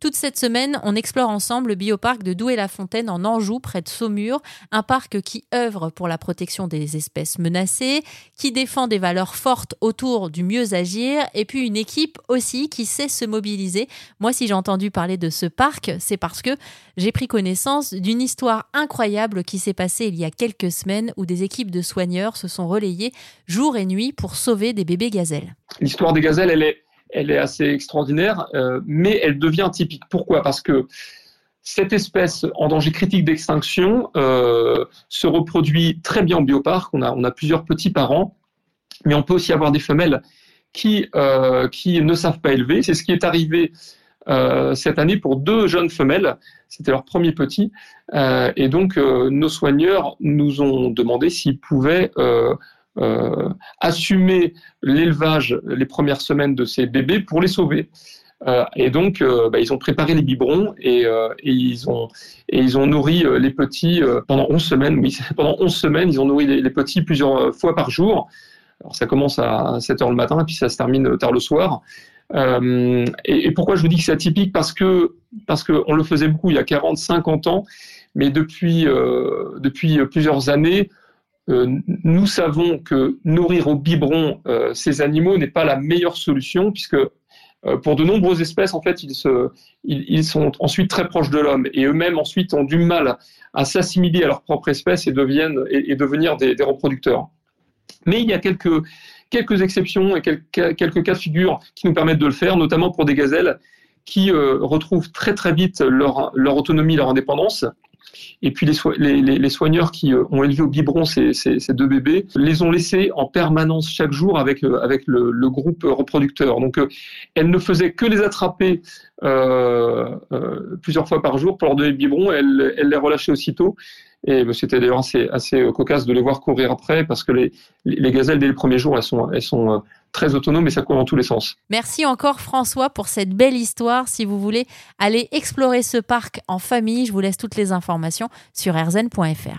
Toute cette semaine, on explore ensemble le bioparc de Douai-la-Fontaine en Anjou, près de Saumur, un parc qui œuvre pour la protection des espèces menacées, qui défend des valeurs fortes autour du mieux agir, et puis une équipe aussi qui sait se mobiliser. Moi, si j'ai entendu parler de ce parc, c'est parce que j'ai pris connaissance d'une histoire incroyable qui s'est passée il y a quelques semaines où des équipes de soigneurs se sont relayées jour et nuit pour sauver des bébés gazelles. L'histoire des gazelles, elle est elle est assez extraordinaire, euh, mais elle devient typique. Pourquoi? Parce que cette espèce en danger critique d'extinction euh, se reproduit très bien en bioparc. On a, plusieurs petits parents, mais on peut aussi avoir des femelles qui, euh, qui ne savent pas élever. C'est ce qui est arrivé cette année pour deux jeunes femelles. C'était leur premier petit. et donc, nos soigneurs nous ont demandé s'ils pouvaient euh, assumer l'élevage les premières semaines de ces bébés pour les sauver. Euh, et donc, euh, bah, ils ont préparé les biberons et, ils ont ils ont nourri les petits pendant 11 semaines. Oui, pendant 11 semaines, ils ont nourri les, petits plusieurs fois par jour. Alors, ça commence à 7 heures le matin et puis ça se termine tard le soir. Et, pourquoi je vous dis que c'est atypique? Parce que parce qu'on le faisait beaucoup il y a 40, 50 ans, mais depuis depuis plusieurs années, nous savons que nourrir au biberon euh, ces animaux n'est pas la meilleure solution puisque euh, pour de nombreuses espèces, en fait, ils, sont ensuite très proches de l'homme et eux-mêmes ensuite ont du mal à s'assimiler à leur propre espèce et deviennent et, devenir des, reproducteurs. Mais il y a quelques quelques exceptions et quelques, quelques cas de figure qui nous permettent de le faire, notamment pour des gazelles qui retrouvent très très vite leur, leur autonomie, leur indépendance et puis les, soigneurs qui euh, ont élevé au biberon ces, deux bébés les ont laissés en permanence chaque jour avec, euh, le, groupe reproducteur. Donc euh, elles ne faisaient que les attraper plusieurs fois par jour pour leur donner le biberon. Elles, elles les relâchaient aussitôt. Et c'était d'ailleurs assez, assez cocasse de les voir courir après parce que les, les gazelles, dès les premiers jours, elles sont, elles sont très autonome et ça court dans tous les sens. Merci encore François pour cette belle histoire. Si vous voulez aller explorer ce parc en famille, je vous laisse toutes les informations sur rzn.fr.